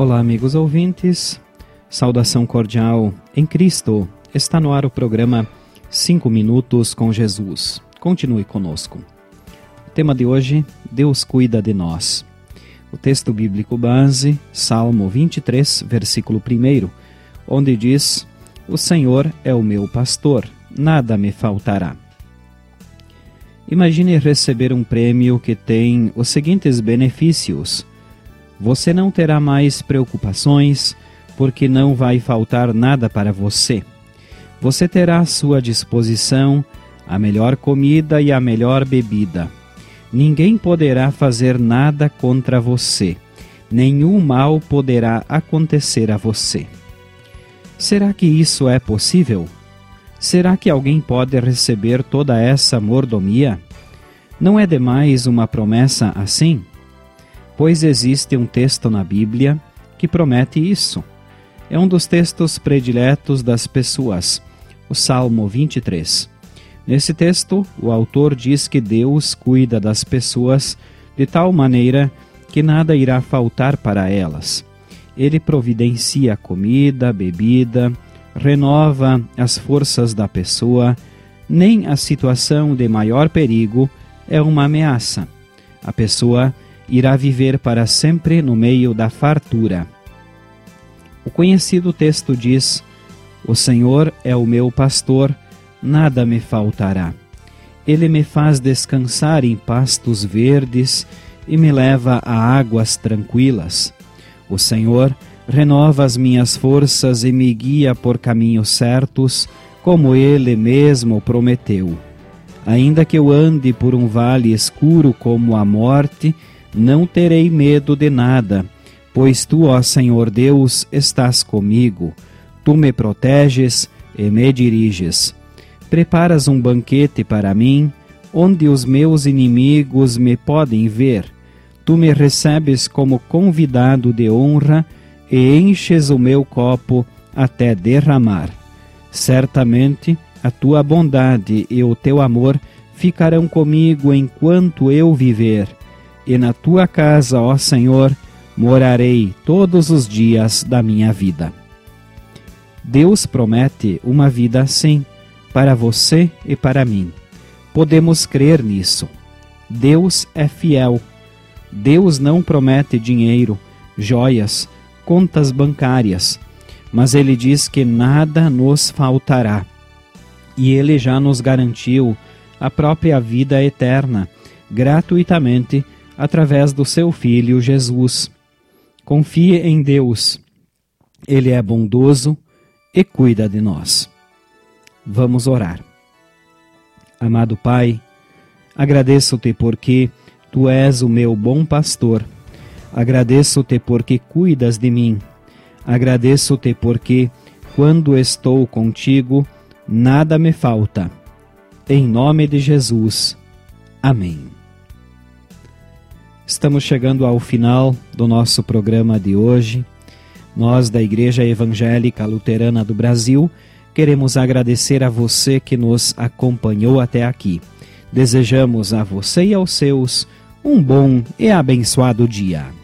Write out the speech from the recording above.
Olá, amigos ouvintes. Saudação cordial em Cristo. Está no ar o programa 5 Minutos com Jesus. Continue conosco. O tema de hoje: Deus cuida de nós. O texto bíblico base, Salmo 23, versículo 1, onde diz: O Senhor é o meu pastor, nada me faltará. Imagine receber um prêmio que tem os seguintes benefícios: você não terá mais preocupações, porque não vai faltar nada para você. Você terá à sua disposição a melhor comida e a melhor bebida. Ninguém poderá fazer nada contra você. Nenhum mal poderá acontecer a você. Será que isso é possível? Será que alguém pode receber toda essa mordomia? Não é demais uma promessa assim? Pois existe um texto na Bíblia que promete isso. É um dos textos prediletos das pessoas, o Salmo 23. Nesse texto, o autor diz que Deus cuida das pessoas de tal maneira que nada irá faltar para elas. Ele providencia comida, bebida, renova as forças da pessoa, nem a situação de maior perigo é uma ameaça. A pessoa irá viver para sempre no meio da fartura. O conhecido texto diz: O Senhor é o meu pastor, nada me faltará. Ele me faz descansar em pastos verdes e me leva a águas tranquilas. O Senhor renova as minhas forças e me guia por caminhos certos, como ele mesmo prometeu. Ainda que eu ande por um vale escuro como a morte, não terei medo de nada, pois tu, ó Senhor Deus, estás comigo. Tu me proteges e me diriges. Preparas um banquete para mim, onde os meus inimigos me podem ver. Tu me recebes como convidado de honra e enches o meu copo até derramar. Certamente a tua bondade e o teu amor ficarão comigo enquanto eu viver, e na tua casa, ó Senhor, morarei todos os dias da minha vida. Deus promete uma vida assim, para você e para mim. Podemos crer nisso. Deus é fiel. Deus não promete dinheiro, joias, contas bancárias, mas ele diz que nada nos faltará. E ele já nos garantiu a própria vida eterna, gratuitamente, através do seu Filho Jesus. Confie em Deus. Ele é bondoso e cuida de nós. Vamos orar. Amado Pai, agradeço-te porque tu és o meu bom pastor Agradeço-te porque cuidas de mim. Agradeço-te porque, quando estou contigo, nada me falta. Em nome de Jesus. Amém. Estamos chegando ao final do nosso programa de hoje. Nós, da Igreja Evangélica Luterana do Brasil, queremos agradecer a você que nos acompanhou até aqui. Desejamos a você e aos seus um bom e abençoado dia.